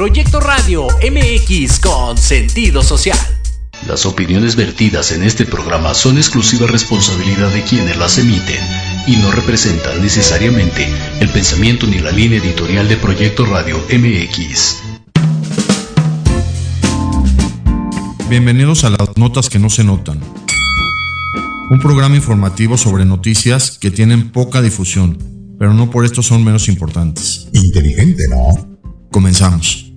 Proyecto Radio MX con sentido social. Las opiniones vertidas en este programa son exclusiva responsabilidad de quienes las emiten y no representan necesariamente el pensamiento ni la línea editorial de Proyecto Radio MX. Bienvenidos a las notas que no se notan. Un programa informativo sobre noticias que tienen poca difusión, pero no por esto son menos importantes. Inteligente, ¿no? Comenzamos.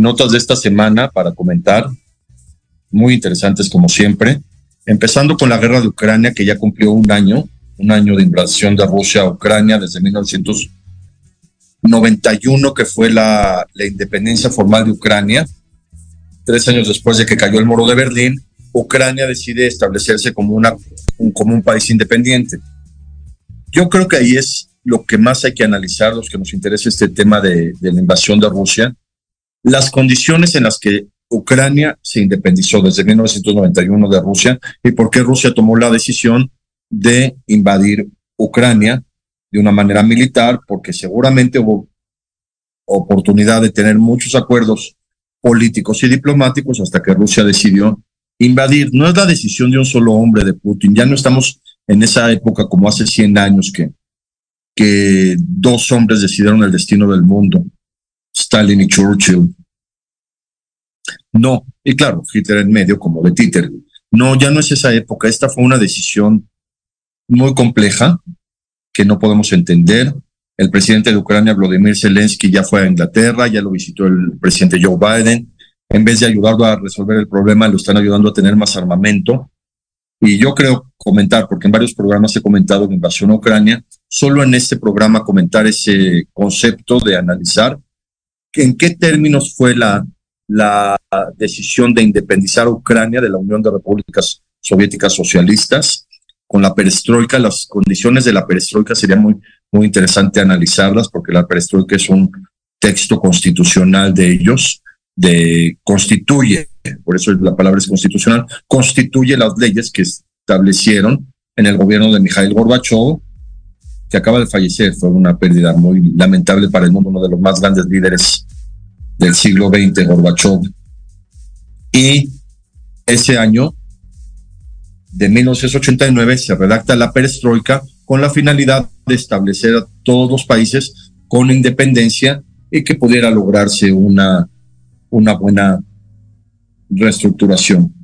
Notas de esta semana para comentar, muy interesantes como siempre, empezando con la guerra de Ucrania que ya cumplió un año, un año de invasión de Rusia a Ucrania desde 1991 que fue la, la independencia formal de Ucrania. Tres años después de que cayó el muro de Berlín, Ucrania decide establecerse como, una, un, como un país independiente. Yo creo que ahí es lo que más hay que analizar, los que nos interesa este tema de, de la invasión de Rusia, las condiciones en las que Ucrania se independizó desde 1991 de Rusia y por qué Rusia tomó la decisión de invadir Ucrania de una manera militar, porque seguramente hubo oportunidad de tener muchos acuerdos políticos y diplomáticos hasta que Rusia decidió invadir. No es la decisión de un solo hombre de Putin, ya no estamos en esa época como hace 100 años que, que dos hombres decidieron el destino del mundo. Stalin y Churchill. No, y claro, Hitler en medio como de títer. No, ya no es esa época. Esta fue una decisión muy compleja que no podemos entender. El presidente de Ucrania, Vladimir Zelensky, ya fue a Inglaterra, ya lo visitó el presidente Joe Biden. En vez de ayudarlo a resolver el problema, lo están ayudando a tener más armamento. Y yo creo comentar, porque en varios programas he comentado la invasión a Ucrania, solo en este programa comentar ese concepto de analizar en qué términos fue la, la decisión de independizar Ucrania de la Unión de Repúblicas Soviéticas Socialistas con la perestroika. Las condiciones de la perestroika sería muy, muy interesante analizarlas porque la perestroika es un texto constitucional de ellos, de constituye, por eso la palabra es constitucional, constituye las leyes que establecieron en el gobierno de Mikhail Gorbachev que acaba de fallecer. Fue una pérdida muy lamentable para el mundo, uno de los más grandes líderes del siglo XX, Gorbachev. Y ese año, de 1989, se redacta la perestroika con la finalidad de establecer a todos los países con independencia y que pudiera lograrse una, una buena reestructuración.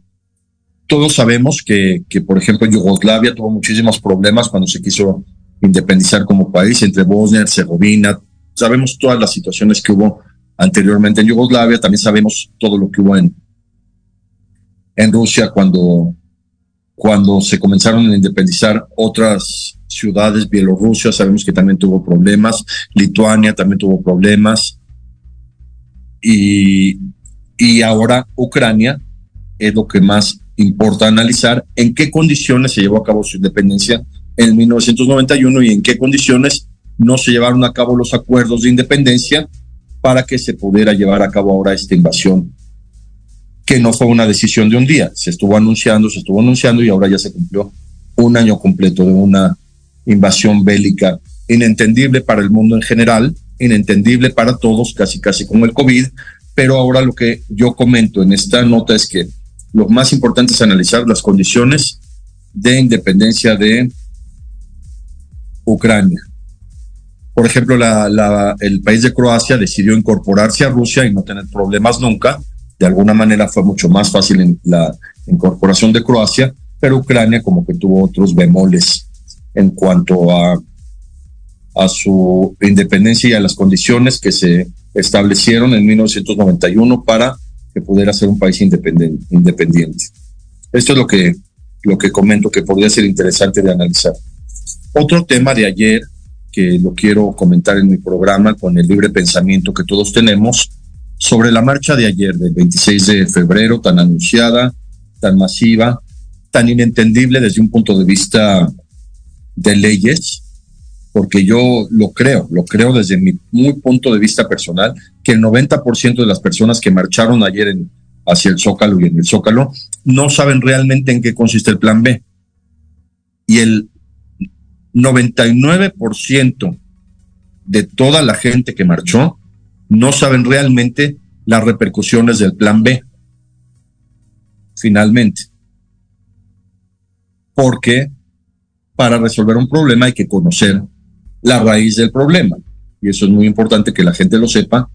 Todos sabemos que, que, por ejemplo, Yugoslavia tuvo muchísimos problemas cuando se quiso independizar como país, entre Bosnia, Herzegovina. Sabemos todas las situaciones que hubo anteriormente en Yugoslavia, también sabemos todo lo que hubo en, en Rusia cuando, cuando se comenzaron a independizar otras ciudades, Bielorrusia, sabemos que también tuvo problemas, Lituania también tuvo problemas, y, y ahora Ucrania es lo que más importa analizar, en qué condiciones se llevó a cabo su independencia en 1991 y en qué condiciones no se llevaron a cabo los acuerdos de independencia para que se pudiera llevar a cabo ahora esta invasión, que no fue una decisión de un día, se estuvo anunciando, se estuvo anunciando y ahora ya se cumplió un año completo de una invasión bélica inentendible para el mundo en general, inentendible para todos, casi casi como el COVID, pero ahora lo que yo comento en esta nota es que lo más importante es analizar las condiciones de independencia de Ucrania. Por ejemplo, el país de Croacia decidió incorporarse a Rusia y no tener problemas nunca. De alguna manera fue mucho más fácil la incorporación de Croacia, pero Ucrania como que tuvo otros bemoles en cuanto a, a su independencia y a las condiciones que se establecieron en 1991 para que pudiera ser un país independiente. Esto es lo que, lo que comento que podría ser interesante de analizar. Otro tema de ayer, que lo quiero comentar en mi programa con el libre pensamiento que todos tenemos, sobre la marcha de ayer, del 26 de febrero, tan anunciada, tan masiva, tan inentendible desde un punto de vista de leyes, porque yo lo creo, lo creo desde mi muy punto de vista personal, que el 90% de las personas que marcharon ayer en, hacia el Zócalo y en el Zócalo no saben realmente en qué consiste el plan B. Y el 99% de toda la gente que marchó no saben realmente las repercusiones del plan B. Finalmente. Porque para resolver un problema hay que conocer la raíz del problema. Y eso es muy importante que la gente lo sepa.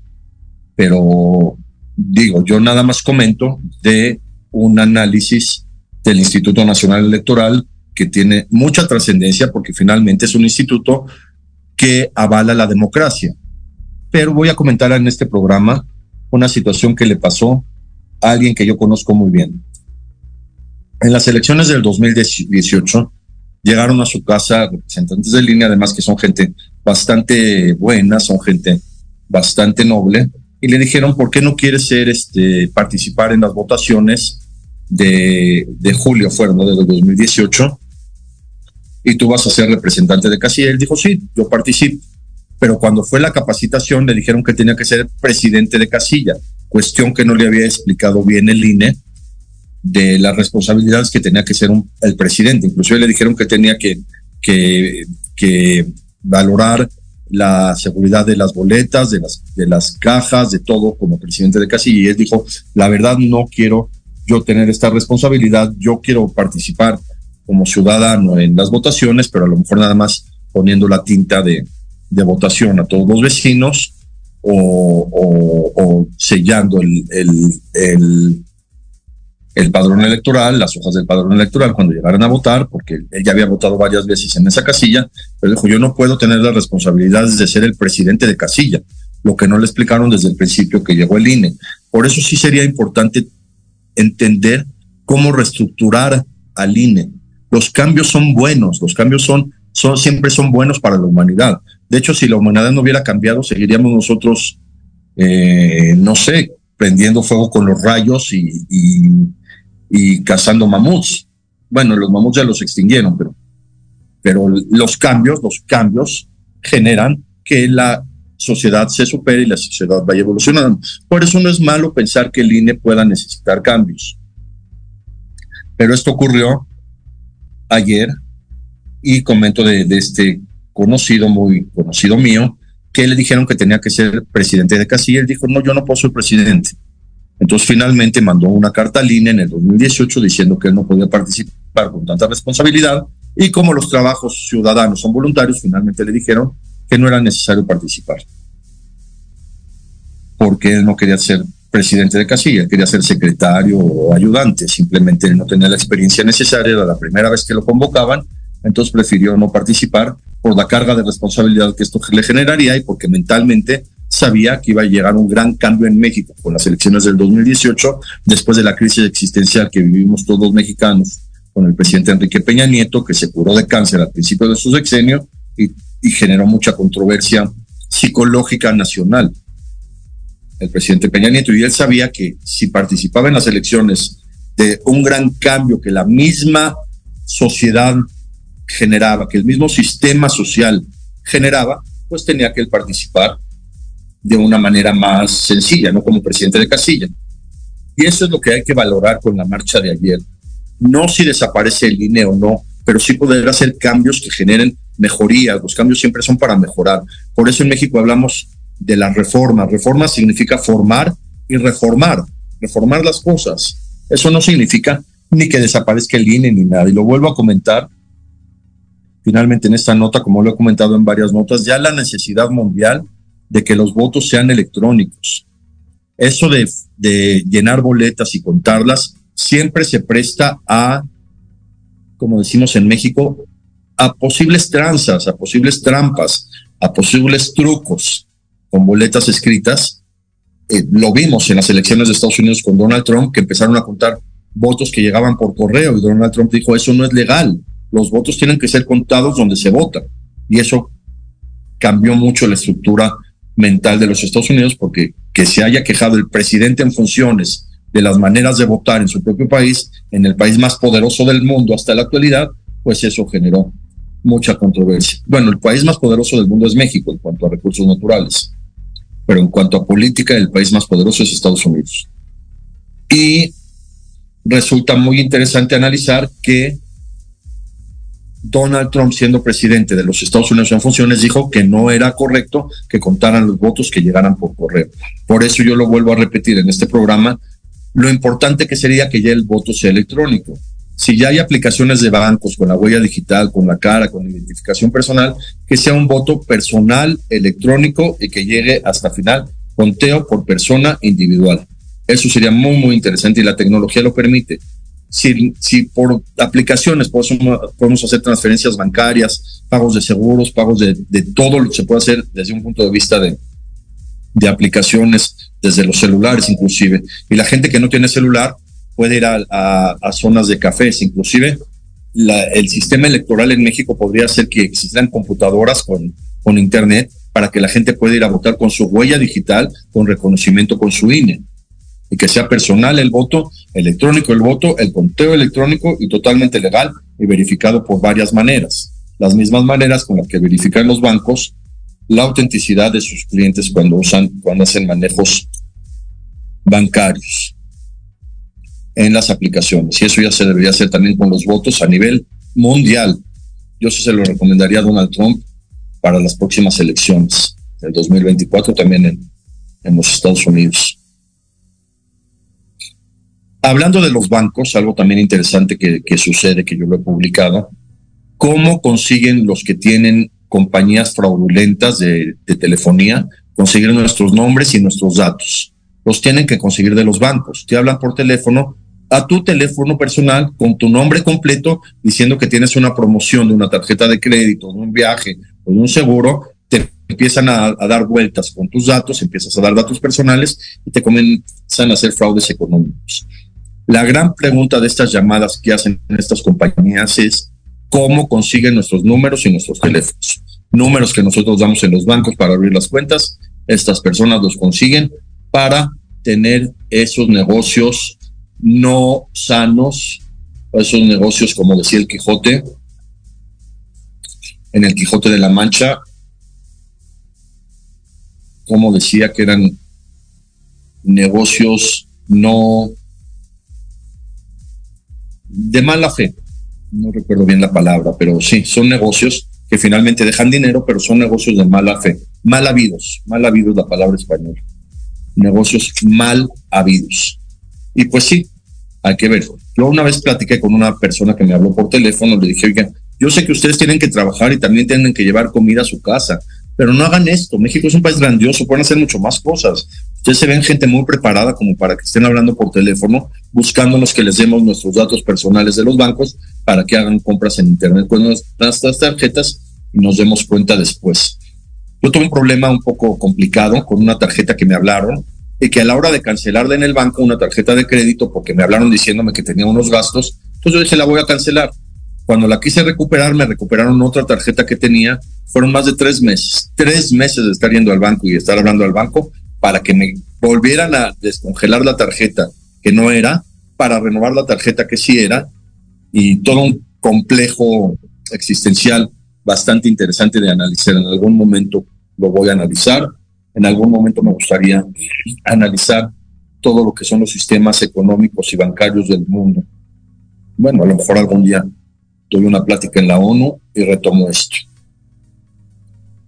Pero digo, yo nada más comento de un análisis del Instituto Nacional Electoral que tiene mucha trascendencia porque finalmente es un instituto que avala la democracia. Pero voy a comentar en este programa una situación que le pasó a alguien que yo conozco muy bien. En las elecciones del 2018 llegaron a su casa representantes de línea, además que son gente bastante buena, son gente bastante noble, y le dijeron, ¿por qué no quieres ser, este, participar en las votaciones de, de julio, fueron ¿no? de 2018? y tú vas a ser representante de casilla. Él dijo, sí, yo participo. Pero cuando fue la capacitación le dijeron que tenía que ser presidente de casilla, cuestión que no le había explicado bien el INE de las responsabilidades que tenía que ser el presidente. Inclusive le dijeron que tenía que, que, que valorar la seguridad de las boletas, de las, de las cajas, de todo como presidente de casilla. Y él dijo, la verdad no quiero yo tener esta responsabilidad, yo quiero participar como ciudadano en las votaciones, pero a lo mejor nada más poniendo la tinta de, de votación a todos los vecinos o, o, sellando el, el, el, el, padrón electoral, las hojas del padrón electoral cuando llegaran a votar, porque él ya había votado varias veces en esa casilla, pero dijo, yo no puedo tener las responsabilidades de ser el presidente de casilla, lo que no le explicaron desde el principio que llegó el INE. Por eso sí sería importante entender cómo reestructurar al INE, los cambios son buenos, los cambios son, son, siempre son buenos para la humanidad. De hecho, si la humanidad no hubiera cambiado, seguiríamos nosotros, eh, no sé, prendiendo fuego con los rayos y, y, cazando mamuts. Bueno, los mamuts ya los extinguieron, pero, pero los cambios, los cambios generan que la sociedad se supere y la sociedad vaya evolucionando. Por eso no es malo pensar que el INE pueda necesitar cambios. Pero esto ocurrió ayer y comento de, este conocido, muy conocido mío, que le dijeron que tenía que ser presidente de Casilla. Él dijo, no, yo no puedo ser presidente. Entonces finalmente mandó una carta al INE en el 2018 diciendo que él no podía participar con tanta responsabilidad y como los trabajos ciudadanos son voluntarios, finalmente le dijeron que no era necesario participar. Porque él no quería ser presidente de casilla, quería ser secretario o ayudante, simplemente no tenía la experiencia necesaria, era la primera vez que lo convocaban, entonces prefirió no participar por la carga de responsabilidad que esto le generaría y porque mentalmente sabía que iba a llegar un gran cambio en México con las elecciones del 2018, después de la crisis existencial que vivimos todos los mexicanos con el presidente Enrique Peña Nieto, que se curó de cáncer al principio de su sexenio y, y generó mucha controversia psicológica nacional el presidente Peña Nieto, y él sabía que si participaba en las elecciones de un gran cambio que la misma sociedad generaba, que el mismo sistema social generaba, pues tenía que participar de una manera más sencilla, no como presidente de casilla. Y eso es lo que hay que valorar con la marcha de ayer. No si desaparece el INE o no, pero sí poder hacer cambios que generen mejorías. Los cambios siempre son para mejorar. Por eso en México hablamos de la reforma. Reforma significa formar y reformar, reformar las cosas. Eso no significa ni que desaparezca el INE ni nada. Y lo vuelvo a comentar finalmente en esta nota, como lo he comentado en varias notas, ya la necesidad mundial de que los votos sean electrónicos. Eso de, de llenar boletas y contarlas siempre se presta a, como decimos en México, a posibles tranzas, a posibles trampas, a posibles trucos con boletas escritas. Eh, lo vimos en las elecciones de Estados Unidos con Donald Trump, que empezaron a contar votos que llegaban por correo y Donald Trump dijo, eso no es legal, los votos tienen que ser contados donde se vota. Y eso cambió mucho la estructura mental de los Estados Unidos porque que se haya quejado el presidente en funciones de las maneras de votar en su propio país, en el país más poderoso del mundo hasta la actualidad, pues eso generó mucha controversia. Bueno, el país más poderoso del mundo es México en cuanto a recursos naturales, pero en cuanto a política, el país más poderoso es Estados Unidos. Y resulta muy interesante analizar que Donald Trump, siendo presidente de los Estados Unidos en funciones, dijo que no era correcto que contaran los votos que llegaran por correo. Por eso yo lo vuelvo a repetir en este programa, lo importante que sería que ya el voto sea electrónico. Si ya hay aplicaciones de bancos con la huella digital, con la cara, con identificación personal, que sea un voto personal, electrónico y que llegue hasta final, conteo por persona individual. Eso sería muy, muy interesante y la tecnología lo permite. Si, si por aplicaciones podemos, podemos hacer transferencias bancarias, pagos de seguros, pagos de, de todo lo que se puede hacer desde un punto de vista de, de aplicaciones, desde los celulares inclusive. Y la gente que no tiene celular puede ir a, a, zonas de cafés, inclusive la, el sistema electoral en México podría ser que existan computadoras con, con internet para que la gente pueda ir a votar con su huella digital, con reconocimiento con su INE. Y que sea personal el voto, electrónico el voto, el conteo electrónico y totalmente legal y verificado por varias maneras. Las mismas maneras con las que verifican los bancos la autenticidad de sus clientes cuando usan, cuando hacen manejos bancarios en las aplicaciones. Y eso ya se debería hacer también con los votos a nivel mundial. Yo sí se lo recomendaría a Donald Trump para las próximas elecciones del 2024 también en, en los Estados Unidos. Hablando de los bancos, algo también interesante que, que sucede, que yo lo he publicado, cómo consiguen los que tienen compañías fraudulentas de, telefonía conseguir nuestros nombres y nuestros datos. Los tienen que conseguir de los bancos. Te hablan por teléfono a tu teléfono personal con tu nombre completo diciendo que tienes una promoción de una tarjeta de crédito, de un viaje o de un seguro, te empiezan a, dar vueltas con tus datos, empiezas a dar datos personales y te comienzan a hacer fraudes económicos. La gran pregunta de estas llamadas que hacen estas compañías es cómo consiguen nuestros números y nuestros teléfonos. Números que nosotros damos en los bancos para abrir las cuentas, estas personas los consiguen para tener esos negocios no sanos, esos negocios, como decía el Quijote, en el Quijote de la Mancha, como decía que eran negocios no de mala fe, no recuerdo bien la palabra, pero sí, son negocios que finalmente dejan dinero, pero son negocios de mala fe, mal habidos, mal habidos la palabra española, negocios mal habidos. Y pues sí, hay que ver. Yo una vez platiqué con una persona que me habló por teléfono, le dije, oiga, yo sé que ustedes tienen que trabajar y también tienen que llevar comida a su casa, pero no hagan esto. México es un país grandioso, pueden hacer mucho más cosas. Ustedes se ven gente muy preparada como para que estén hablando por teléfono, buscándonos que les demos nuestros datos personales de los bancos para que hagan compras en Internet con nuestras tarjetas y nos demos cuenta después. Yo tuve un problema un poco complicado con una tarjeta que me hablaron y que a la hora de cancelarla en el banco, una tarjeta de crédito, porque me hablaron diciéndome que tenía unos gastos, entonces yo dije, la voy a cancelar. Cuando la quise recuperar, me recuperaron otra tarjeta que tenía. Fueron más de tres meses, tres meses de estar yendo al banco y estar hablando al banco para que me volvieran a descongelar la tarjeta que no era, para renovar la tarjeta que sí era, y todo un complejo existencial bastante interesante de analizar. En algún momento lo voy a analizar, en algún momento me gustaría analizar todo lo que son los sistemas económicos y bancarios del mundo. Bueno, a lo mejor algún día doy una plática en la ONU y retomo esto.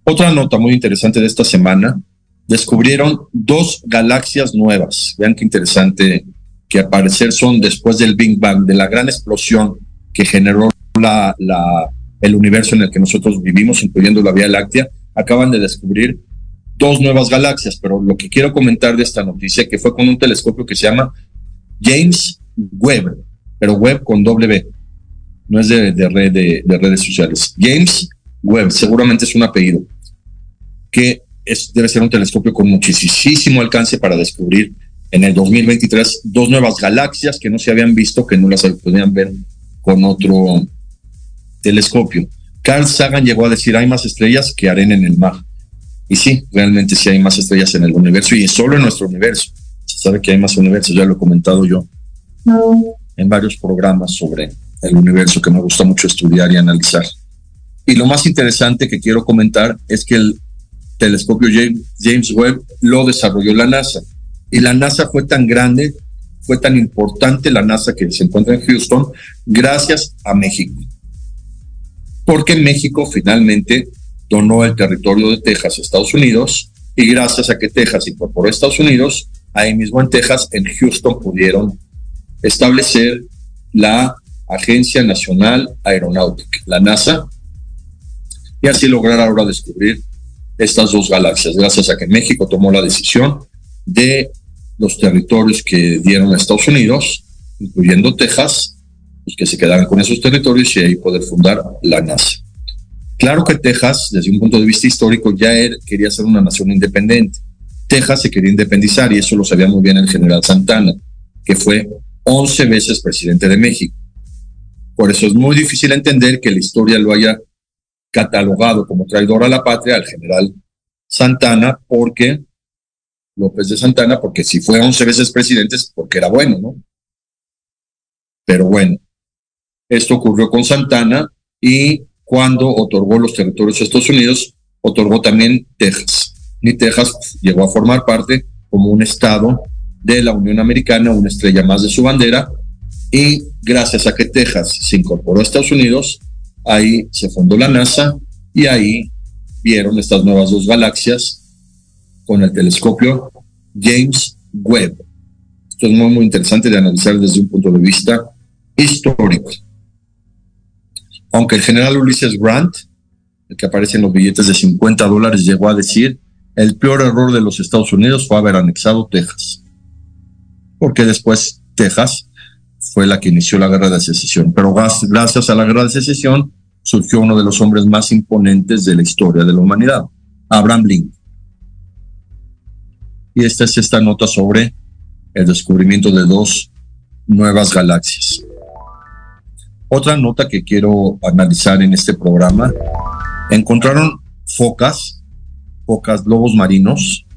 Otra nota muy interesante de esta semana, descubrieron dos galaxias nuevas. Vean qué interesante que aparecer son después del Big Bang, de la gran explosión que generó la, la, el universo en el que nosotros vivimos, incluyendo la Vía Láctea, acaban de descubrir dos nuevas galaxias, pero lo que quiero comentar de esta noticia, que fue con un telescopio que se llama James Webb, pero Webb con B no es de, redes sociales. James Webb, seguramente es un apellido, que es, debe ser un telescopio con muchísimo alcance para descubrir en el 2023 dos nuevas galaxias que no se habían visto, que no las podían ver con otro telescopio. Carl Sagan llegó a decir, hay más estrellas que arena en el mar. Y sí, realmente sí hay más estrellas en el universo y solo en nuestro universo. Se sabe que hay más universos, ya lo he comentado yo en varios programas sobre el universo que me gusta mucho estudiar y analizar. Y lo más interesante que quiero comentar es que el telescopio James Webb lo desarrolló la NASA. Y la NASA fue tan grande, fue tan importante la NASA que se encuentra en Houston, gracias a México. Porque México finalmente donó el territorio de Texas a Estados Unidos y gracias a que Texas incorporó a Estados Unidos, ahí mismo en Texas, en Houston, pudieron establecer la Agencia Nacional Aeronáutica, la NASA, y así lograr ahora descubrir estas dos galaxias, gracias a que México tomó la decisión de los territorios que dieron a Estados Unidos, incluyendo Texas, y que se quedaran con esos territorios y ahí poder fundar la NASA. Claro que Texas, desde un punto de vista histórico, ya quería ser una nación independiente. Texas se quería independizar y eso lo sabía muy bien el general Santana, que fue 11 veces presidente de México. Por eso es muy difícil entender que la historia lo haya catalogado como traidor a la patria al general Santana, porque López de Santana, porque si fue 11 veces presidente es porque era bueno, ¿no? Pero bueno, esto ocurrió con Santana y cuando otorgó los territorios a Estados Unidos, otorgó también Texas. Y Texas llegó a formar parte como un estado de la Unión Americana, una estrella más de su bandera, y gracias a que Texas se incorporó a Estados Unidos, ahí se fundó la NASA y ahí vieron estas nuevas dos galaxias con el telescopio James Webb. Esto es muy, muy interesante de analizar desde un punto de vista histórico. Aunque el general Ulysses Grant, el que aparece en los billetes de 50 dólares, llegó a decir, el peor error de los Estados Unidos fue haber anexado Texas porque después Texas fue la que inició la guerra de secesión. Pero gracias a la guerra de secesión surgió uno de los hombres más imponentes de la historia de la humanidad, Abraham Lincoln. Y esta es esta nota sobre el descubrimiento de dos nuevas galaxias. Otra nota que quiero analizar en este programa, encontraron focas, focas lobos marinos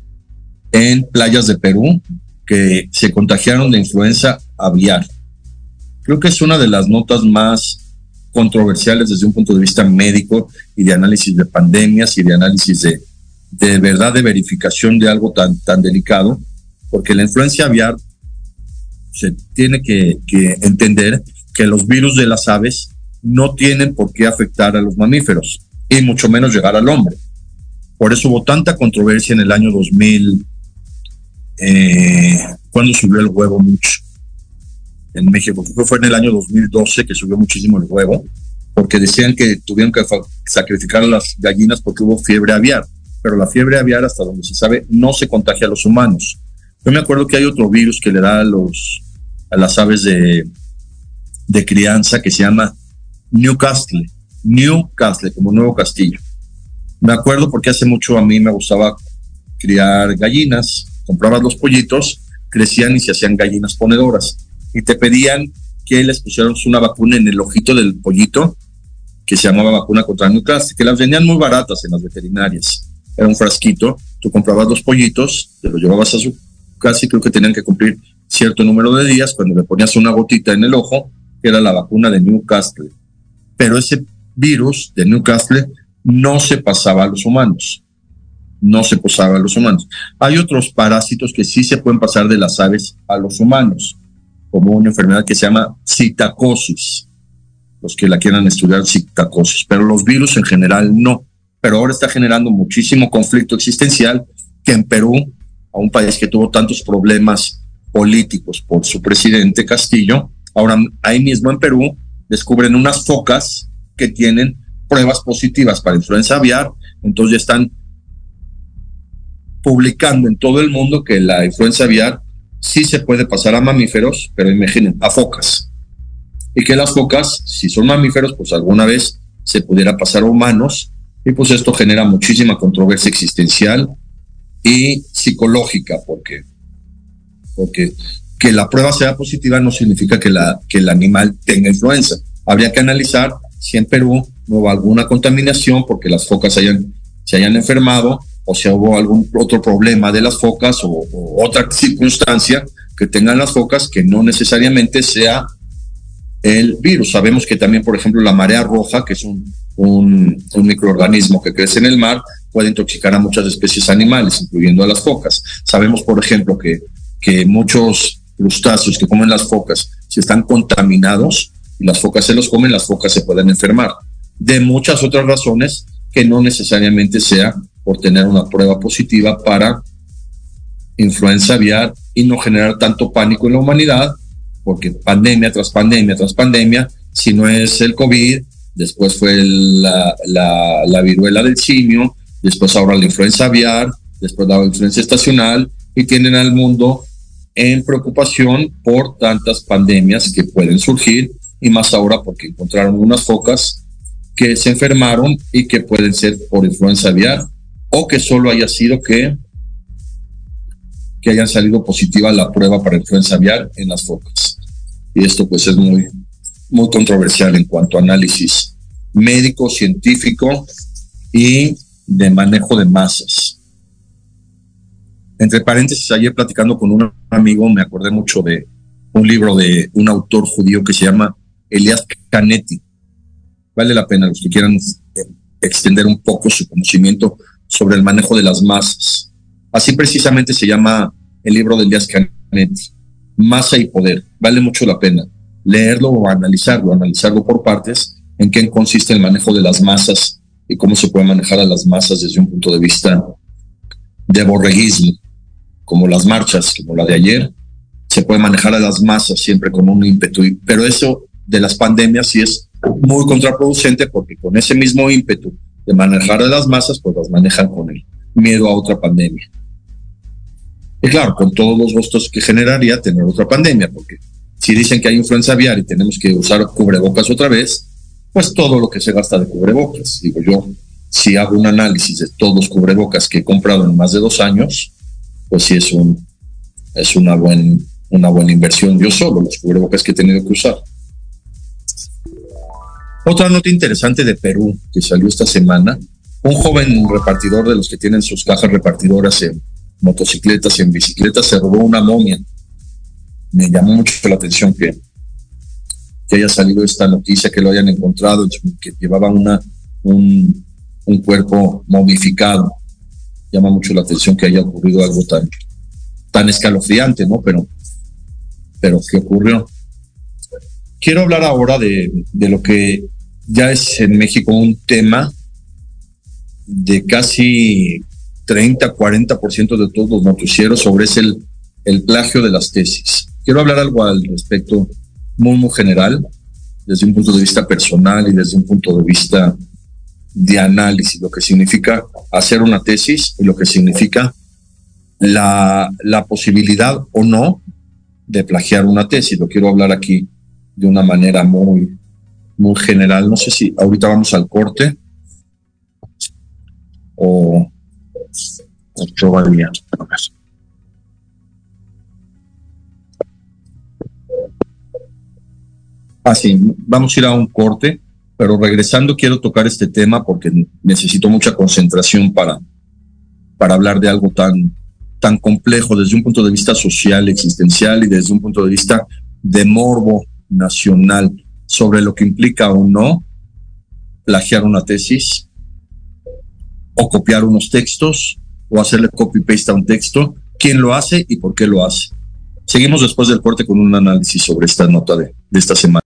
en playas de Perú que se contagiaron de influenza aviar. Creo que es una de las notas más controversiales desde un punto de vista médico y de análisis de pandemias y de análisis de, de verdad de verificación de algo tan, tan delicado, porque la influencia aviar se tiene que, que entender que los virus de las aves no tienen por qué afectar a los mamíferos y mucho menos llegar al hombre. Por eso hubo tanta controversia en el año 2000, eh, cuando subió el huevo mucho en México. Fue en el año 2012 que subió muchísimo el huevo, porque decían que tuvieron que sacrificar a las gallinas porque hubo fiebre aviar, pero la fiebre aviar, hasta donde se sabe, no se contagia a los humanos. Yo me acuerdo que hay otro virus que le da a, los, a las aves de, de crianza que se llama Newcastle, Newcastle, como Nuevo Castillo. Me acuerdo porque hace mucho a mí me gustaba criar gallinas comprabas los pollitos, crecían y se hacían gallinas ponedoras. Y te pedían que les pusieras una vacuna en el ojito del pollito, que se llamaba vacuna contra Newcastle, que las vendían muy baratas en las veterinarias. Era un frasquito, tú comprabas los pollitos, te los llevabas a su casa y creo que tenían que cumplir cierto número de días cuando le ponías una gotita en el ojo, que era la vacuna de Newcastle. Pero ese virus de Newcastle no se pasaba a los humanos no se posaba a los humanos. Hay otros parásitos que sí se pueden pasar de las aves a los humanos, como una enfermedad que se llama citacosis, los que la quieran estudiar citacosis, pero los virus en general no. Pero ahora está generando muchísimo conflicto existencial que en Perú, a un país que tuvo tantos problemas políticos por su presidente Castillo, ahora ahí mismo en Perú descubren unas focas que tienen pruebas positivas para influenza aviar, entonces ya están publicando en todo el mundo que la influenza aviar sí se puede pasar a mamíferos, pero imaginen, a focas. Y que las focas, si son mamíferos, pues alguna vez se pudiera pasar a humanos, y pues esto genera muchísima controversia existencial y psicológica, porque, porque que la prueba sea positiva no significa que, la, que el animal tenga influenza. Habría que analizar si en Perú no hubo alguna contaminación porque las focas hayan, se hayan enfermado o si hubo algún otro problema de las focas o, otra circunstancia que tengan las focas que no necesariamente sea el virus. Sabemos que también, por ejemplo, la marea roja, que es un, un, microorganismo que crece en el mar, puede intoxicar a muchas especies animales, incluyendo a las focas. Sabemos, por ejemplo, que, que muchos crustáceos que comen las focas, si están contaminados y las focas se los comen, las focas se pueden enfermar. De muchas otras razones que no necesariamente sea por tener una prueba positiva para influenza aviar y no generar tanto pánico en la humanidad, porque pandemia tras pandemia tras pandemia, si no es el COVID, después fue la, la, viruela del simio, después ahora la influenza aviar, después la influenza estacional, y tienen al mundo en preocupación por tantas pandemias que pueden surgir, y más ahora porque encontraron unas focas que se enfermaron y que pueden ser por influenza aviar o que solo haya sido que, que hayan salido positiva la prueba para influenza aviar en las focas. Y esto pues es muy, muy controversial en cuanto a análisis médico, científico y de manejo de masas. Entre paréntesis, ayer platicando con un amigo me acordé mucho de un libro de un autor judío que se llama Elias Canetti. Vale la pena los que quieran extender un poco su conocimiento sobre el manejo de las masas. Así precisamente se llama el libro de Elias Canetti, Masa y Poder. Vale mucho la pena leerlo o analizarlo, analizarlo por partes, en qué consiste el manejo de las masas y cómo se puede manejar a las masas desde un punto de vista de borreguismo, como las marchas, como la de ayer, se puede manejar a las masas siempre con un ímpetu, pero eso de las pandemias sí es muy contraproducente porque con ese mismo ímpetu de manejar a las masas, pues las manejan con el miedo a otra pandemia. Y claro, con todos los costos que generaría tener otra pandemia, porque si dicen que hay influenza aviar y tenemos que usar cubrebocas otra vez, pues todo lo que se gasta de cubrebocas. Digo yo, si hago un análisis de todos los cubrebocas que he comprado en más de dos años, pues sí es un es una buen, una buena inversión yo solo, los cubrebocas que he tenido que usar. Otra nota interesante de Perú que salió esta semana, un joven repartidor de los que tienen sus cajas repartidoras en motocicletas y en bicicletas se robó una momia. Me llamó mucho la atención que, que haya salido esta noticia, que lo hayan encontrado, que llevaba una, un, un cuerpo momificado. Llama mucho la atención que haya ocurrido algo tan, tan escalofriante, ¿no? Pero, pero ¿qué ocurrió? Quiero hablar ahora de, de lo que ya es en México un tema de casi 30, 40% de todos los noticieros sobre es el, el plagio de las tesis. Quiero hablar algo al respecto muy, muy general, desde un punto de vista personal y desde un punto de vista de análisis, lo que significa hacer una tesis y lo que significa la, la posibilidad o no de plagiar una tesis. Lo quiero hablar aquí de una manera muy, muy general. No sé si ahorita vamos al corte o, o todavía. Así, ah, vamos a ir a un corte, pero regresando quiero tocar este tema porque necesito mucha concentración para, para hablar de algo tan, tan complejo desde un punto de vista social, existencial y desde un punto de vista de morbo nacional sobre lo que implica o no plagiar una tesis o copiar unos textos o hacerle copy-paste a un texto, quién lo hace y por qué lo hace. Seguimos después del corte con un análisis sobre esta nota de, de esta semana.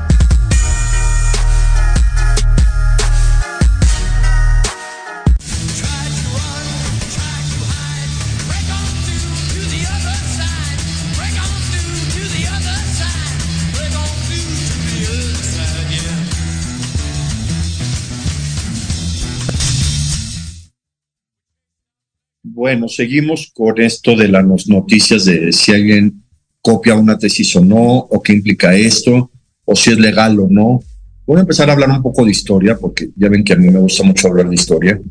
Bueno, seguimos con esto de las noticias de si alguien copia una tesis o no, o qué implica esto, o si es legal o no. Voy a empezar a hablar un poco de historia, porque ya ven que a mí me gusta mucho hablar de historia.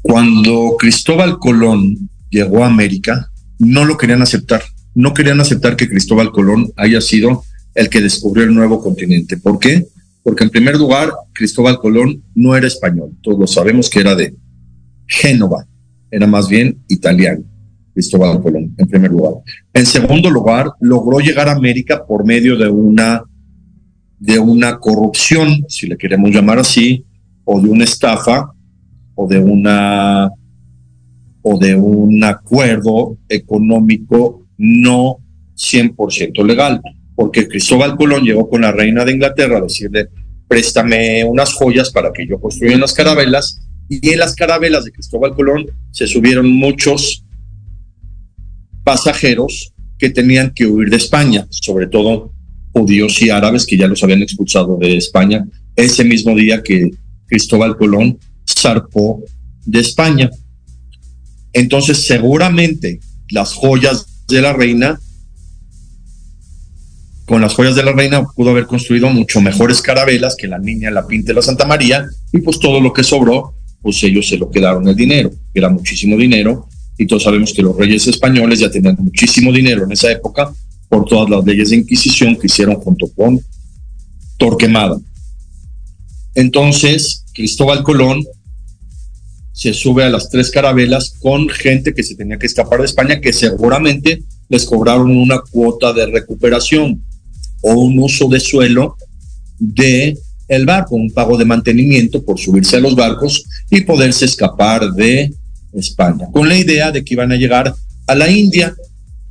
Cuando Cristóbal Colón llegó a América, no lo querían aceptar. No querían aceptar que Cristóbal Colón haya sido el que descubrió el nuevo continente. ¿Por qué? Porque en primer lugar, Cristóbal Colón no era español. Todos sabemos que era de Génova, era más bien italiano, Cristóbal Colón, en primer lugar. En segundo lugar, logró llegar a América por medio de una, de una corrupción, si le queremos llamar así, o de una estafa, o de una o de un acuerdo económico no 100% legal, porque Cristóbal Colón llegó con la reina de Inglaterra a decirle, préstame unas joyas para que yo construya las carabelas, y en las carabelas de Cristóbal Colón se subieron muchos pasajeros que tenían que huir de España, sobre todo judíos y árabes que ya los habían expulsado de España ese mismo día que Cristóbal Colón zarpó de España. Entonces, seguramente las joyas de la reina, con las joyas de la reina pudo haber construido mucho mejores carabelas que la niña, la pinta y la Santa María, y pues todo lo que sobró, pues ellos se lo quedaron el dinero, que era muchísimo dinero, y todos sabemos que los reyes españoles ya tenían muchísimo dinero en esa época por todas las leyes de Inquisición que hicieron junto con Torquemada. Entonces, Cristóbal Colón se sube a las tres carabelas con gente que se tenía que escapar de España, que seguramente les cobraron una cuota de recuperación o un uso de suelo de el barco, un pago de mantenimiento por subirse a los barcos y poderse escapar de España, con la idea de que iban a llegar a la India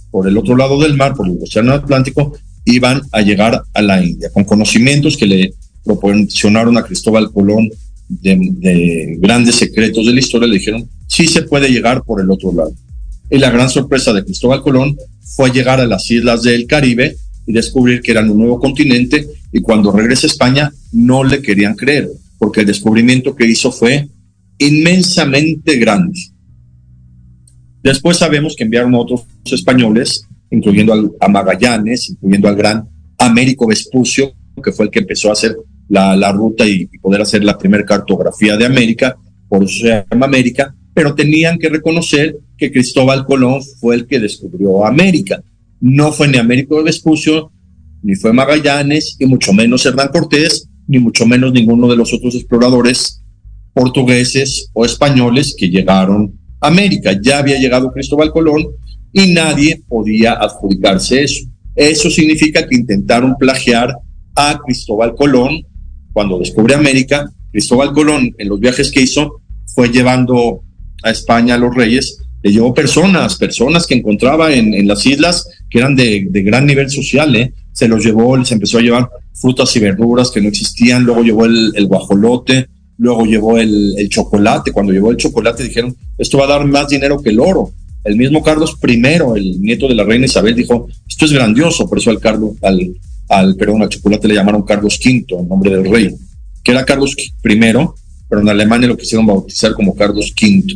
por el otro lado del mar, por el Océano Atlántico, iban a llegar a la India, con conocimientos que le proporcionaron a Cristóbal Colón de, de, grandes secretos de la historia, le dijeron, sí se puede llegar por el otro lado. Y la gran sorpresa de Cristóbal Colón fue llegar a las islas del Caribe y descubrir que eran un nuevo continente y cuando regresa a España no le querían creer, porque el descubrimiento que hizo fue inmensamente grande. Después sabemos que enviaron otros españoles, incluyendo al, a Magallanes, incluyendo al gran Américo Vespucio, que fue el que empezó a hacer la, la ruta y, y, poder hacer la primera cartografía de América, por eso se llama América, pero tenían que reconocer que Cristóbal Colón fue el que descubrió América. No fue ni Américo Vespucio, ni fue Magallanes, y mucho menos Hernán Cortés, ni mucho menos ninguno de los otros exploradores portugueses o españoles que llegaron a América. Ya había llegado Cristóbal Colón y nadie podía adjudicarse eso. Eso significa que intentaron plagiar a Cristóbal Colón cuando descubre América. Cristóbal Colón en los viajes que hizo fue llevando a España a los reyes le llevó personas, personas que encontraba en, en las islas que eran de, de, gran nivel social, ¿eh? se los llevó, les empezó a llevar frutas y verduras que no existían, luego llevó el, guajolote, luego llevó el, el, chocolate, cuando llevó el chocolate dijeron, esto va a dar más dinero que el oro. El mismo Carlos I, el nieto de la reina Isabel, dijo, esto es grandioso, por eso al Carlos, al, al, perdón, al chocolate le llamaron Carlos V, en nombre del rey, que era Carlos I, pero en Alemania lo quisieron bautizar como Carlos V.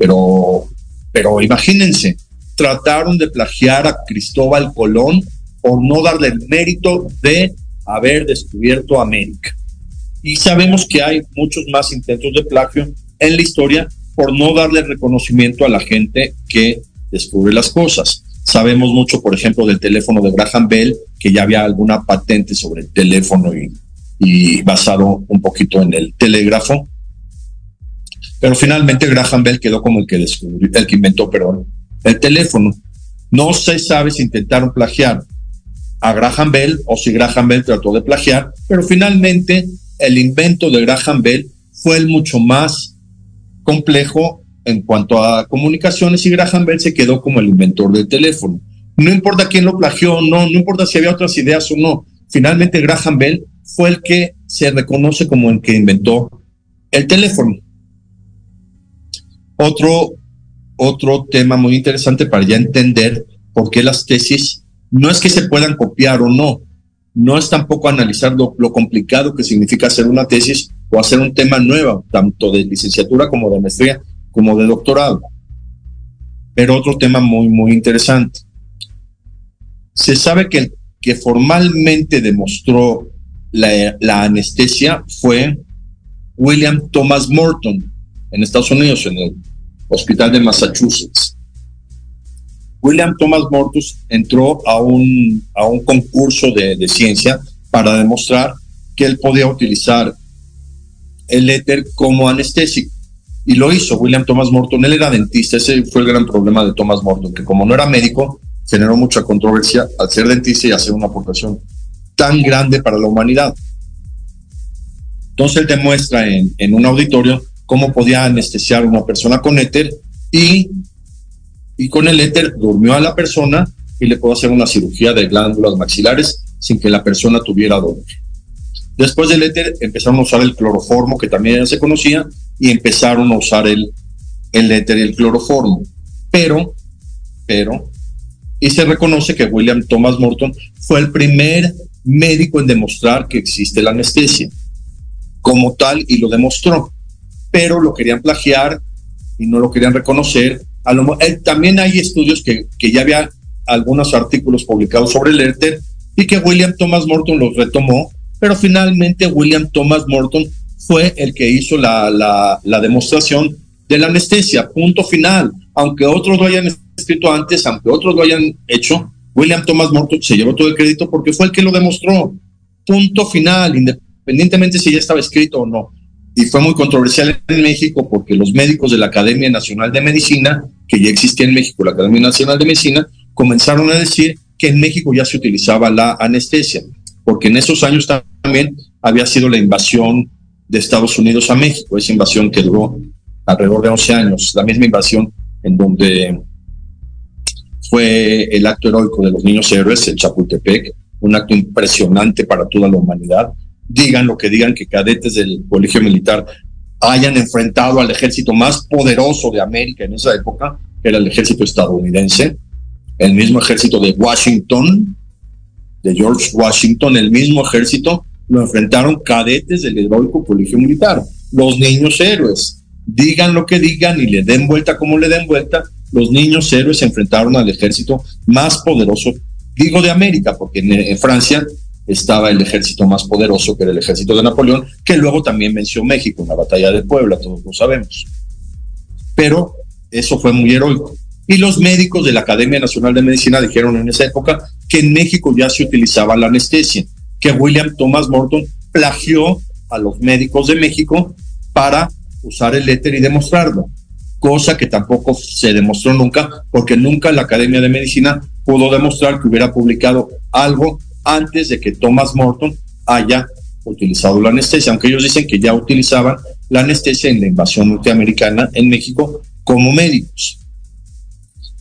Pero, pero imagínense, trataron de plagiar a Cristóbal Colón por no darle el mérito de haber descubierto América. Y sabemos que hay muchos más intentos de plagio en la historia por no darle reconocimiento a la gente que descubre las cosas. Sabemos mucho, por ejemplo, del teléfono de Graham Bell, que ya había alguna patente sobre el teléfono y, y basado un poquito en el telégrafo, pero finalmente Graham Bell quedó como el que descubrió, el que inventó, el teléfono. No se sabe si intentaron plagiar a Graham Bell o si Graham Bell trató de plagiar, pero finalmente el invento de Graham Bell fue el mucho más complejo en cuanto a comunicaciones y Graham Bell se quedó como el inventor del teléfono. No importa quién lo plagió, no, no importa si había otras ideas o no. Finalmente Graham Bell fue el que se reconoce como el que inventó el teléfono. Otro, otro tema muy interesante para ya entender por qué las tesis no es que se puedan copiar o no, no es tampoco analizar lo, lo, complicado que significa hacer una tesis o hacer un tema nuevo, tanto de licenciatura como de maestría, como de doctorado. Pero otro tema muy, muy interesante. Se sabe que el que formalmente demostró la, la anestesia fue William Thomas Morton en Estados Unidos, en el Hospital de Massachusetts. William Thomas Mortus entró a un, a un concurso de, de, ciencia para demostrar que él podía utilizar el éter como anestésico. Y lo hizo William Thomas Morton. Él era dentista. Ese fue el gran problema de Thomas Morton, que como no era médico, generó mucha controversia al ser dentista y hacer una aportación tan grande para la humanidad. Entonces él demuestra en, en un auditorio cómo podía anestesiar a una persona con éter y, y con el éter durmió a la persona y le pudo hacer una cirugía de glándulas maxilares sin que la persona tuviera dolor. Después del éter empezaron a usar el cloroformo, que también se conocía, y empezaron a usar el, el éter y el cloroformo. Pero, pero, y se reconoce que William Thomas Morton fue el primer médico en demostrar que existe la anestesia como tal y lo demostró pero lo querían plagiar y no lo querían reconocer. Eh, también hay estudios que, ya había algunos artículos publicados sobre el éter y que William Thomas Morton los retomó, pero finalmente William Thomas Morton fue el que hizo la demostración de la anestesia, punto final. Aunque otros lo hayan escrito antes, aunque otros lo hayan hecho, William Thomas Morton se llevó todo el crédito porque fue el que lo demostró. Punto final, independientemente si ya estaba escrito o no y fue muy controversial en México porque los médicos de la Academia Nacional de Medicina, que ya existía en México la Academia Nacional de Medicina, comenzaron a decir que en México ya se utilizaba la anestesia, porque en esos años también había sido la invasión de Estados Unidos a México, esa invasión que duró alrededor de 11 años, la misma invasión en donde fue el acto heroico de los niños héroes, el Chapultepec, un acto impresionante para toda la humanidad, digan lo que digan que cadetes del colegio militar hayan enfrentado al ejército más poderoso de América en esa época, que era el ejército estadounidense, el mismo ejército de Washington, de George Washington, el mismo ejército, lo enfrentaron cadetes del heroico colegio militar, los niños héroes. Digan lo que digan y le den vuelta como le den vuelta, los niños héroes se enfrentaron al ejército más poderoso, digo de América, porque en, en Francia estaba el ejército más poderoso, que era el ejército de Napoleón, que luego también venció México en la batalla de Puebla, todos lo sabemos. Pero eso fue muy heroico. Y los médicos de la Academia Nacional de Medicina dijeron en esa época que en México ya se utilizaba la anestesia, que William Thomas Morton plagió a los médicos de México para usar el éter y demostrarlo, cosa que tampoco se demostró nunca, porque nunca la Academia de Medicina pudo demostrar que hubiera publicado algo antes de que Thomas Morton haya utilizado la anestesia, aunque ellos dicen que ya utilizaban la anestesia en la invasión norteamericana en México como médicos.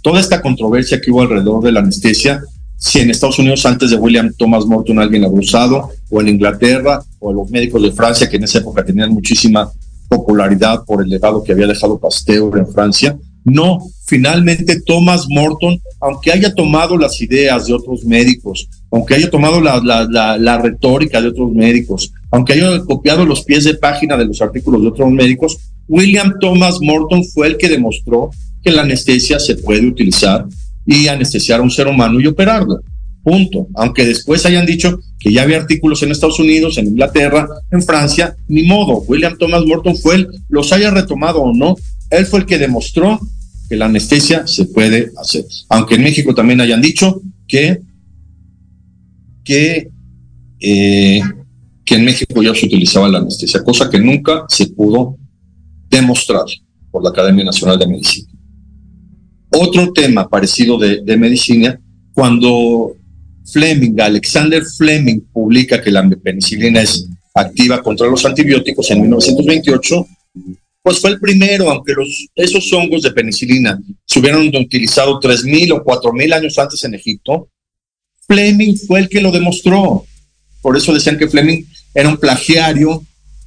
Toda esta controversia que hubo alrededor de la anestesia, si en Estados Unidos antes de William Thomas Morton alguien había usado, o en Inglaterra, o los médicos de Francia, que en esa época tenían muchísima popularidad por el legado que había dejado Pasteur en Francia. No, finalmente Thomas Morton, aunque haya tomado las ideas de otros médicos, aunque haya tomado la, retórica de otros médicos, aunque haya copiado los pies de página de los artículos de otros médicos, William Thomas Morton fue el que demostró que la anestesia se puede utilizar y anestesiar a un ser humano y operarlo. Punto. Aunque después hayan dicho que ya había artículos en Estados Unidos, en Inglaterra, en Francia, ni modo. William Thomas Morton fue el, los haya retomado o no, él fue el que demostró que la anestesia se puede hacer. Aunque en México también hayan dicho que, que, eh, que en México ya se utilizaba la anestesia, cosa que nunca se pudo demostrar por la Academia Nacional de Medicina. Otro tema parecido de, de medicina, cuando Fleming, Alexander Fleming, publica que la penicilina es activa contra los antibióticos en 1928, pues fue el primero, aunque esos hongos de penicilina se hubieran utilizado 3.000 o 4.000 años antes en Egipto, Fleming fue el que lo demostró. Por eso decían que Fleming era un plagiario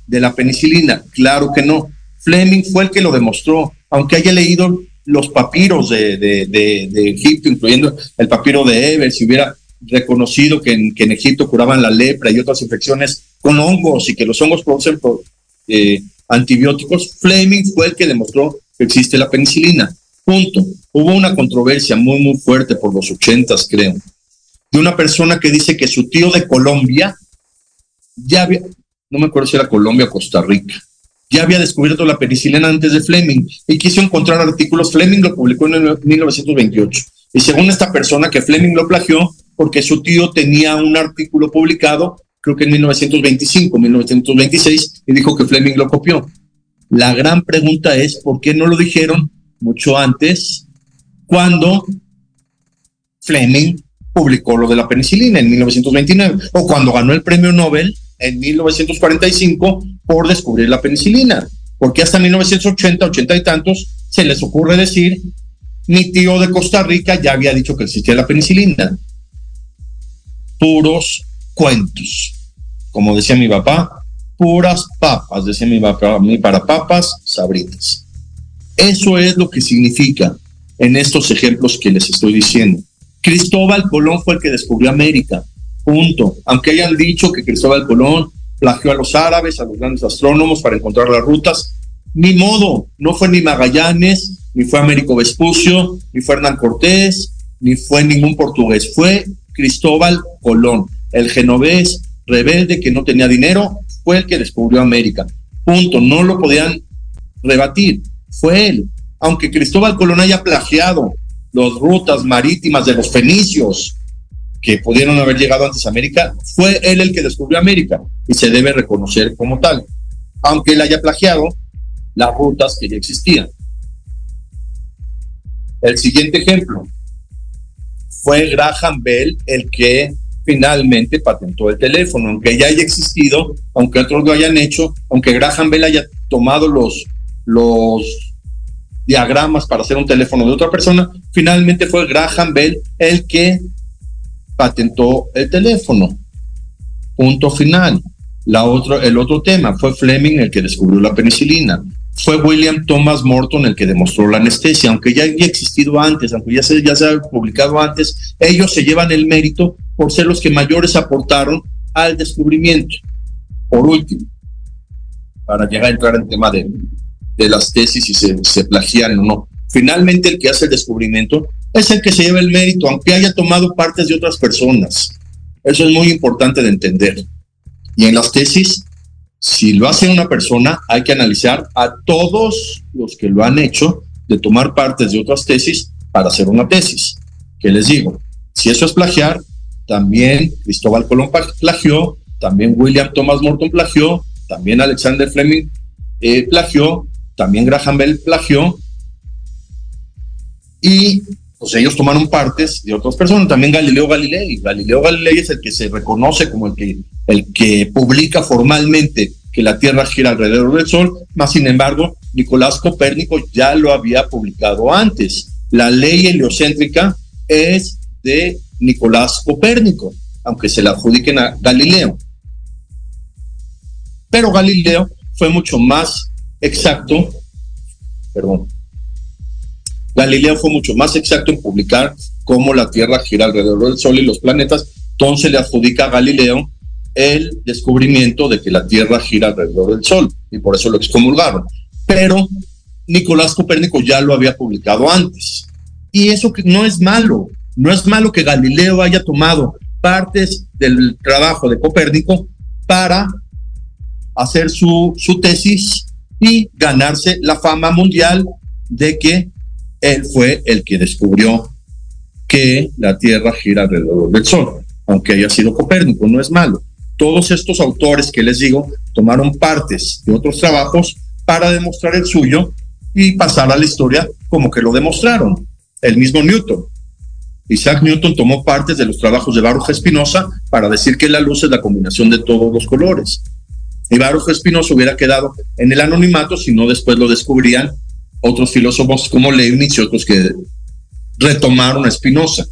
de la penicilina. Claro que no. Fleming fue el que lo demostró, aunque haya leído los papiros de, Egipto, incluyendo el papiro de Eber, si hubiera reconocido que en, que en, Egipto curaban la lepra y otras infecciones con hongos y que los hongos producen eh, antibióticos, Fleming fue el que demostró que existe la penicilina. Punto. Hubo una controversia muy, muy fuerte por los ochentas, creo, de una persona que dice que su tío de Colombia ya había, no me acuerdo si era Colombia o Costa Rica, ya había descubierto la penicilina antes de Fleming y quiso encontrar artículos. Fleming lo publicó en 1928. Y según esta persona que Fleming lo plagió porque su tío tenía un artículo publicado creo que en 1925, 1926, y dijo que Fleming lo copió. La gran pregunta es, ¿por qué no lo dijeron mucho antes, cuando Fleming publicó lo de la penicilina en 1929, o cuando ganó el premio Nobel en 1945 por descubrir la penicilina? Porque hasta 1980, 80 y tantos, se les ocurre decir, mi tío de Costa Rica ya había dicho que existía la penicilina. Puros cuentos. Como decía mi papá, puras papas, decía mi papá, mí para papas, sabritas. Eso es lo que significa en estos ejemplos que les estoy diciendo. Cristóbal Colón fue el que descubrió América, punto. Aunque hayan dicho que Cristóbal Colón plagió a los árabes, a los grandes astrónomos para encontrar las rutas, ni modo, no fue ni Magallanes, ni fue Américo Vespucio, ni fue Hernán Cortés, ni fue ningún portugués, fue Cristóbal Colón el genovés rebelde que no tenía dinero, fue el que descubrió América. Punto, no lo podían rebatir, fue él. Aunque Cristóbal Colón haya plagiado las rutas marítimas de los fenicios que pudieron haber llegado antes a América, fue él el que descubrió América y se debe reconocer como tal. Aunque él haya plagiado las rutas que ya existían. El siguiente ejemplo fue Graham Bell el que finalmente patentó el teléfono, aunque ya haya existido, aunque otros lo hayan hecho, aunque Graham Bell haya tomado los, los diagramas para hacer un teléfono de otra persona, finalmente fue Graham Bell el que patentó el teléfono. Punto final. La otro, el otro tema fue Fleming el que descubrió la penicilina fue William Thomas Morton el que demostró la anestesia, aunque ya había existido antes, aunque ya se, ya se ha publicado antes, ellos se llevan el mérito por ser los que mayores aportaron al descubrimiento. Por último, para llegar a entrar en tema de, de las tesis y se, se plagiaron o no, finalmente el que hace el descubrimiento es el que se lleva el mérito, aunque haya tomado partes de otras personas. Eso es muy importante de entender. Y en las tesis si lo hace una persona, hay que analizar a todos los que lo han hecho de tomar partes de otras tesis para hacer una tesis. ¿Qué les digo? Si eso es plagiar, también Cristóbal Colón plagió, también William Thomas Morton plagió, también Alexander Fleming eh, plagió, también Graham Bell plagió, y pues ellos tomaron partes de otras personas, también Galileo Galilei. Galileo Galilei es el que se reconoce como el que el que publica formalmente que la Tierra gira alrededor del Sol, más sin embargo, Nicolás Copérnico ya lo había publicado antes. La ley heliocéntrica es de Nicolás Copérnico, aunque se la adjudiquen a Galileo. Pero Galileo fue mucho más exacto, perdón, Galileo fue mucho más exacto en publicar cómo la Tierra gira alrededor del Sol y los planetas, entonces le adjudica a Galileo el descubrimiento de que la Tierra gira alrededor del Sol y por eso lo excomulgaron. Pero Nicolás Copérnico ya lo había publicado antes. Y eso no es malo, no es malo que Galileo haya tomado partes del trabajo de Copérnico para hacer su, su tesis y ganarse la fama mundial de que él fue el que descubrió que la Tierra gira alrededor del Sol, aunque haya sido Copérnico, no es malo. Todos estos autores que les digo tomaron partes de otros trabajos para demostrar el suyo y pasar a la historia como que lo demostraron. El mismo Newton. Isaac Newton tomó partes de los trabajos de Baruch Espinosa para decir que la luz es la combinación de todos los colores. Y Baruch Espinosa hubiera quedado en el anonimato si no después lo descubrían otros filósofos como Leibniz y otros que retomaron a Spinoza.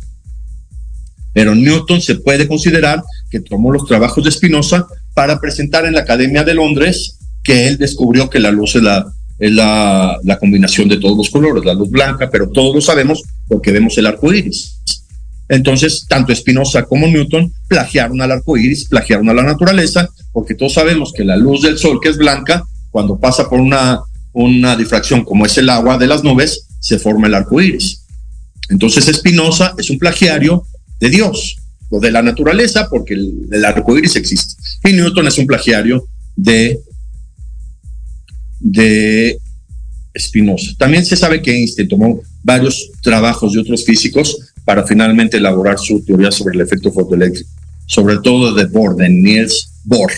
Pero Newton se puede considerar que tomó los trabajos de Spinoza para presentar en la Academia de Londres que él descubrió que la luz es la, la combinación de todos los colores, la luz blanca, pero todos lo sabemos porque vemos el arco iris. Entonces, tanto Spinoza como Newton plagiaron al arco iris, plagiaron a la naturaleza, porque todos sabemos que la luz del sol, que es blanca, cuando pasa por una, una difracción como es el agua de las nubes, se forma el arco iris. Entonces, Spinoza es un plagiario de Dios o de la naturaleza, porque el, arco iris existe. Y Newton es un plagiario de de Spinoza. También se sabe que Einstein tomó varios trabajos de otros físicos para finalmente elaborar su teoría sobre el efecto fotoeléctrico, sobre todo de Bohr, de Niels Bohr.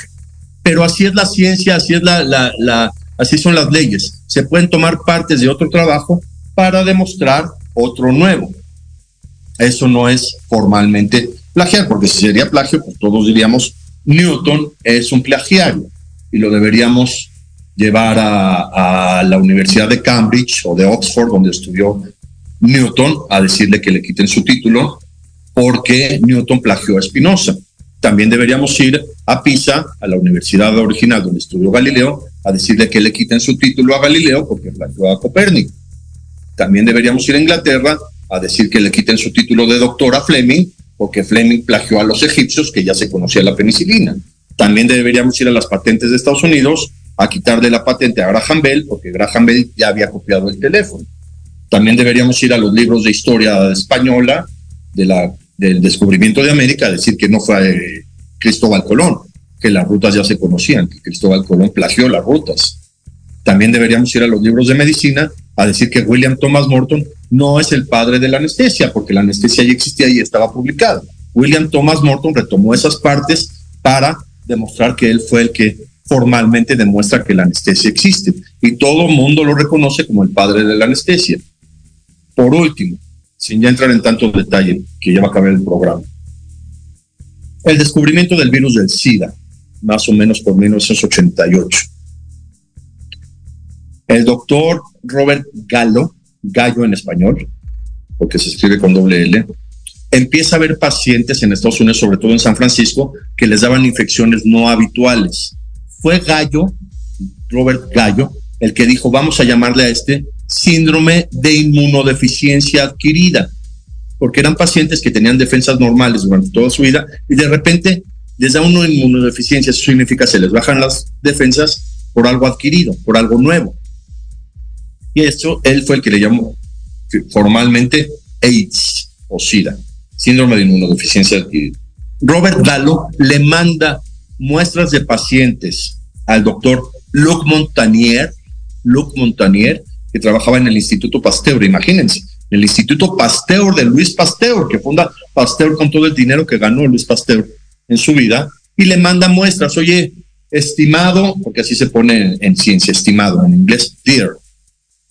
Pero así es la ciencia, así es la, así son las leyes. Se pueden tomar partes de otro trabajo para demostrar otro nuevo. Eso no es formalmente plagiar, porque si sería plagio, pues todos diríamos Newton es un plagiario y lo deberíamos llevar a, la Universidad de Cambridge o de Oxford, donde estudió Newton, a decirle que le quiten su título porque Newton plagió a Spinoza. También deberíamos ir a Pisa, a la universidad original donde estudió Galileo, a decirle que le quiten su título a Galileo porque plagió a Copérnico. También deberíamos ir a Inglaterra a decir que le quiten su título de doctor a Fleming porque Fleming plagió a los egipcios que ya se conocía la penicilina. También deberíamos ir a las patentes de Estados Unidos a quitarle la patente a Graham Bell, porque Graham Bell ya había copiado el teléfono. También deberíamos ir a los libros de historia española de la, del descubrimiento de América decir que no fue eh, Cristóbal Colón, que las rutas ya se conocían, que Cristóbal Colón plagió las rutas. También deberíamos ir a los libros de medicina a decir que William Thomas Morton no es el padre de la anestesia, porque la anestesia ya existía y estaba publicada. William Thomas Morton retomó esas partes para demostrar que él fue el que formalmente demuestra que la anestesia existe y todo el mundo lo reconoce como el padre de la anestesia. Por último, sin ya entrar en tanto detalle, que ya va a acabar el programa, el descubrimiento del virus del SIDA, más o menos por 1988. El doctor Robert Gallo, Gallo en español, porque se escribe con doble L, empieza a ver pacientes en Estados Unidos, sobre todo en San Francisco, que les daban infecciones no habituales fue Gallo, Robert Gallo, el que dijo, vamos a llamarle a este síndrome de inmunodeficiencia adquirida, porque eran pacientes que tenían defensas normales durante toda su vida y de repente les da una inmunodeficiencia, eso significa se les bajan las defensas por algo adquirido, por algo nuevo. Y eso él fue el que le llamó formalmente AIDS o SIDA, síndrome de inmunodeficiencia adquirida. Robert Gallo le manda muestras de pacientes al doctor Luc Montanier, Luc Montanier, que trabajaba en el Instituto Pasteur, imagínense, el Instituto Pasteur de Luis Pasteur, que funda Pasteur con todo el dinero que ganó Luis Pasteur en su vida, y le manda muestras, oye, estimado, porque así se pone en, en ciencia, estimado en inglés, dear,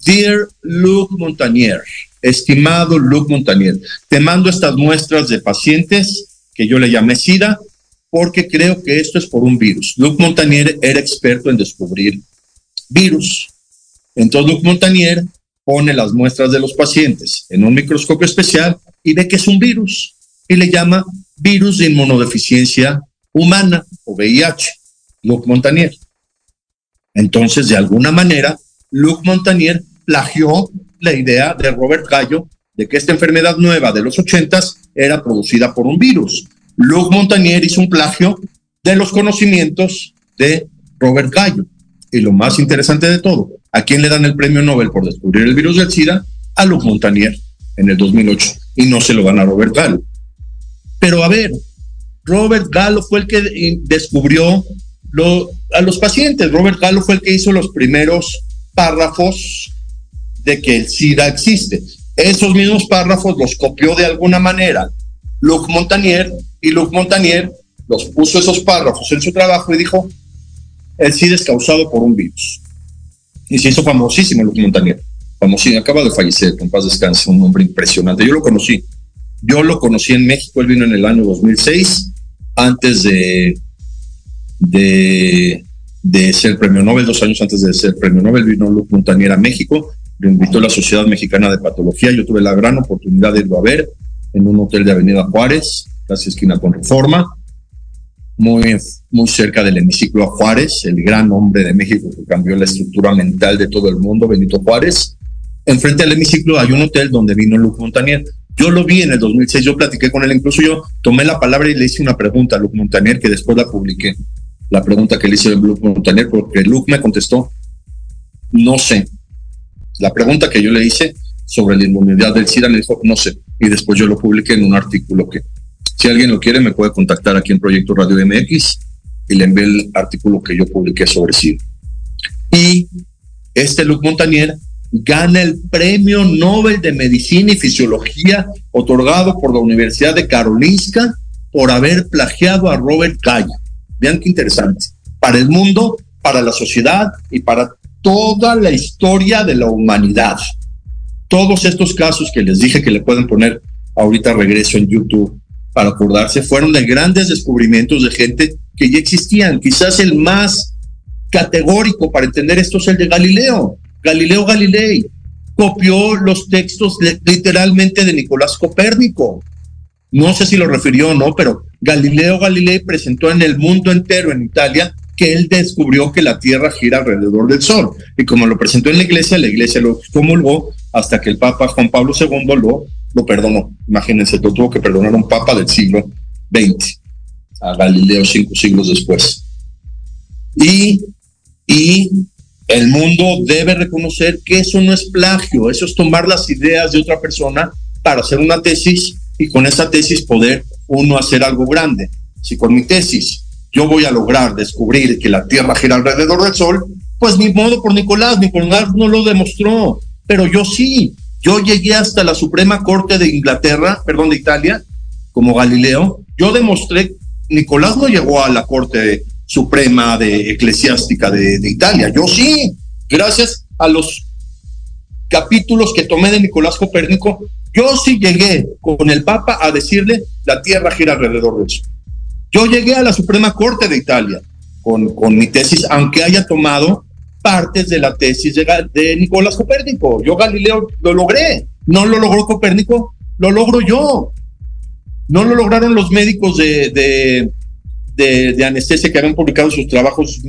dear Luc Montanier, estimado Luc Montanier, te mando estas muestras de pacientes que yo le llamé SIDA, porque creo que esto es por un virus. Luc Montagnier era experto en descubrir virus. Entonces Luc Montagnier pone las muestras de los pacientes en un microscopio especial y ve que es un virus y le llama virus de inmunodeficiencia humana o VIH, Luc Montagnier. Entonces, de alguna manera, Luc Montagnier plagió la idea de Robert Gallo de que esta enfermedad nueva de los ochentas era producida por un virus. Luc Montagnier hizo un plagio de los conocimientos de Robert Gallo. Y lo más interesante de todo, ¿a quién le dan el premio Nobel por descubrir el virus del SIDA? A Luc Montagnier en el 2008. Y no se lo dan a Robert Gallo. Pero a ver, Robert Gallo fue el que descubrió a los pacientes. Robert Gallo fue el que hizo los primeros párrafos de que el SIDA existe. Esos mismos párrafos los copió de alguna manera Luc Montagnier y Luc Montagnier los puso esos párrafos en su trabajo y dijo, el SIDA es causado por un virus. Y se hizo famosísimo Luc Montagnier. Famosísimo, acaba de fallecer, en paz descanse, un hombre impresionante. Yo lo conocí. Yo lo conocí en México, él vino en el año 2006, antes de, de, ser premio Nobel, dos años antes de ser premio Nobel, vino Luc Montagnier a México, lo invitó a la Sociedad Mexicana de Patología, yo tuve la gran oportunidad de irlo a ver en un hotel de Avenida Juárez, casi esquina con Reforma, muy, muy cerca del hemiciclo a Juárez, el gran hombre de México que cambió la estructura mental de todo el mundo, Benito Juárez. Enfrente al hemiciclo hay un hotel donde vino Luc Montagnier. Yo lo vi en el 2006, yo platiqué con él, incluso yo tomé la palabra y le hice una pregunta a Luc Montagnier que después la publiqué. La pregunta que le hice a Luc Montagnier, porque Luc me contestó, no sé. La pregunta que yo le hice sobre la inmunidad del SIDA me dijo, no sé. Y después yo lo publiqué en un artículo que, si alguien lo quiere, me puede contactar aquí en Proyecto Radio MX y le envié el artículo que yo publiqué sobre SIDA. Y este Luc Montagnier gana el Premio Nobel de Medicina y Fisiología otorgado por la Universidad de Karolinska por haber plagiado a Robert Gallo. Vean qué interesante. Para el mundo, para la sociedad y para toda la historia de la humanidad. Todos estos casos que les dije que le pueden poner ahorita regreso en YouTube para acordarse fueron de grandes descubrimientos de gente que ya existían. Quizás el más categórico para entender esto es el de Galileo. Galileo Galilei copió los textos literalmente de Nicolás Copérnico. No sé si lo refirió o no, pero Galileo Galilei presentó en el mundo entero, en Italia, que él descubrió que la Tierra gira alrededor del Sol. Y como lo presentó en la iglesia, la iglesia lo comulgó hasta que el Papa Juan Pablo II lo, lo perdonó. Imagínense, lo tuvo que perdonar un Papa del siglo XX, a Galileo cinco siglos después. Y, y el mundo debe reconocer que eso no es plagio, eso es tomar las ideas de otra persona para hacer una tesis y con esa tesis poder uno hacer algo grande. Si con mi tesis yo voy a lograr descubrir que la Tierra gira alrededor del Sol, pues ni modo por Nicolás, Nicolás no lo demostró, pero yo sí. Yo llegué hasta la Suprema Corte de Inglaterra, perdón, de Italia, como Galileo. Yo demostré, Nicolás no llegó a la Corte Suprema de Eclesiástica de, Italia. Yo sí, gracias a los capítulos que tomé de Nicolás Copérnico, yo sí llegué con el Papa a decirle la Tierra gira alrededor de eso. Yo llegué a la Suprema Corte de Italia con, mi tesis, aunque haya tomado partes de la tesis de, de, Nicolás Copérnico. Yo Galileo lo logré, no lo logró Copérnico, lo logro yo. No lo lograron los médicos de, de, anestesia que habían publicado sus trabajos,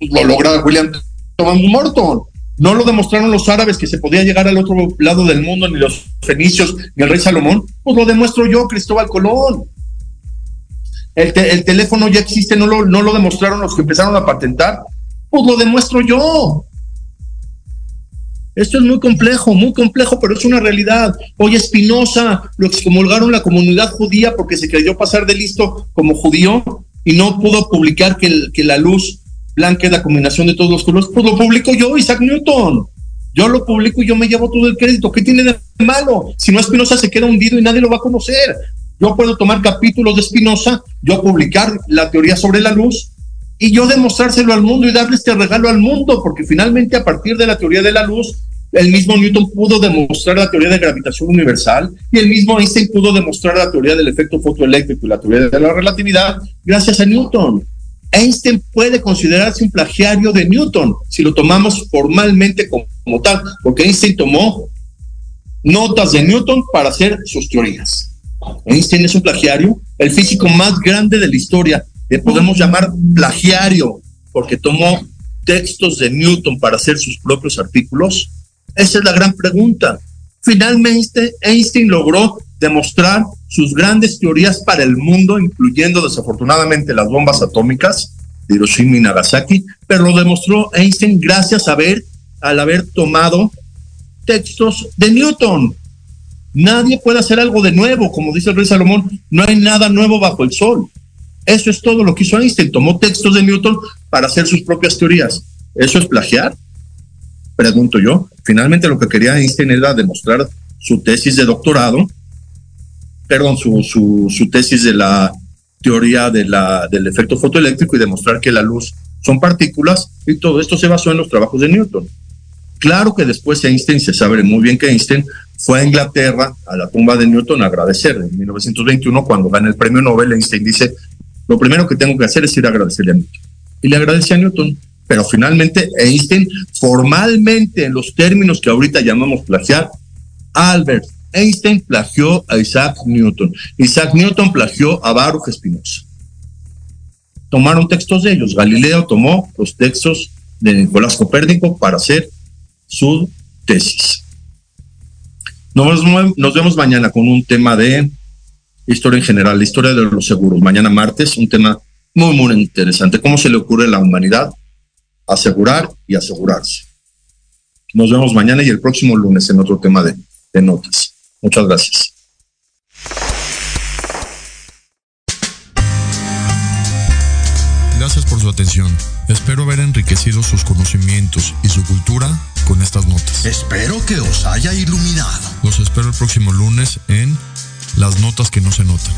lo logra William Thomas Morton. No lo demostraron los árabes que se podía llegar al otro lado del mundo, ni los fenicios, ni el rey Salomón. Pues lo demuestro yo, Cristóbal Colón. El, el teléfono ya existe, no lo demostraron los que empezaron a patentar. Pues lo demuestro yo. Esto es muy complejo, muy complejo, pero es una realidad. Hoy Espinosa lo excomulgaron la comunidad judía porque se creyó pasar de listo como judío y no pudo publicar que, la luz blanca es la combinación de todos los colores, pues lo publico yo, Isaac Newton. Yo lo publico y yo me llevo todo el crédito. ¿Qué tiene de malo? Si no, Espinosa se queda hundido y nadie lo va a conocer. Yo puedo tomar capítulos de Espinosa, yo publicar la teoría sobre la luz y yo demostrárselo al mundo y darle este regalo al mundo, porque finalmente a partir de la teoría de la luz, el mismo Newton pudo demostrar la teoría de gravitación universal y el mismo Einstein pudo demostrar la teoría del efecto fotoeléctrico y la teoría de la relatividad gracias a Newton. Einstein puede considerarse un plagiario de Newton si lo tomamos formalmente como como tal, porque Einstein tomó notas de Newton para hacer sus teorías. Einstein es un plagiario, el físico más grande de la historia, podemos llamar plagiario, porque tomó textos de Newton para hacer sus propios artículos. Esa es la gran pregunta. Finalmente, Einstein logró demostrar sus grandes teorías para el mundo, incluyendo desafortunadamente las bombas atómicas de Hiroshima y Nagasaki, pero lo demostró Einstein gracias a ver, al haber tomado textos de Newton. Nadie puede hacer algo de nuevo, como dice el rey Salomón, no hay nada nuevo bajo el sol. Eso es todo lo que hizo Einstein, tomó textos de Newton para hacer sus propias teorías. ¿Eso es plagiar? Pregunto yo. Finalmente lo que quería Einstein era demostrar su tesis de doctorado, perdón, su, su, su tesis de la teoría del efecto fotoeléctrico y demostrar que la luz son partículas y todo esto se basó en los trabajos de Newton. Claro que después Einstein, se sabe muy bien que Einstein fue a Inglaterra, a la tumba de Newton, a agradecer. En 1921, cuando gana el premio Nobel, Einstein dice, lo primero que tengo que hacer es ir a agradecerle a Newton. Y le agradece a Newton. Pero finalmente Einstein, formalmente, en los términos que ahorita llamamos plagiar, Albert Einstein plagió a Isaac Newton. Isaac Newton plagió a Baruch Spinoza. Tomaron textos de ellos. Galileo tomó los textos de Nicolás Copérnico para hacer su tesis. Nos vemos mañana con un tema de historia en general, la historia de los seguros. Mañana martes, un tema muy, muy interesante. ¿Cómo se le ocurre a la humanidad asegurar y asegurarse? Nos vemos mañana y el próximo lunes en otro tema de, de notas. Muchas gracias. Gracias por su atención. Espero haber enriquecido sus conocimientos y su cultura con estas notas. Espero que os haya iluminado. Los espero el próximo lunes en Las Notas que no se notan.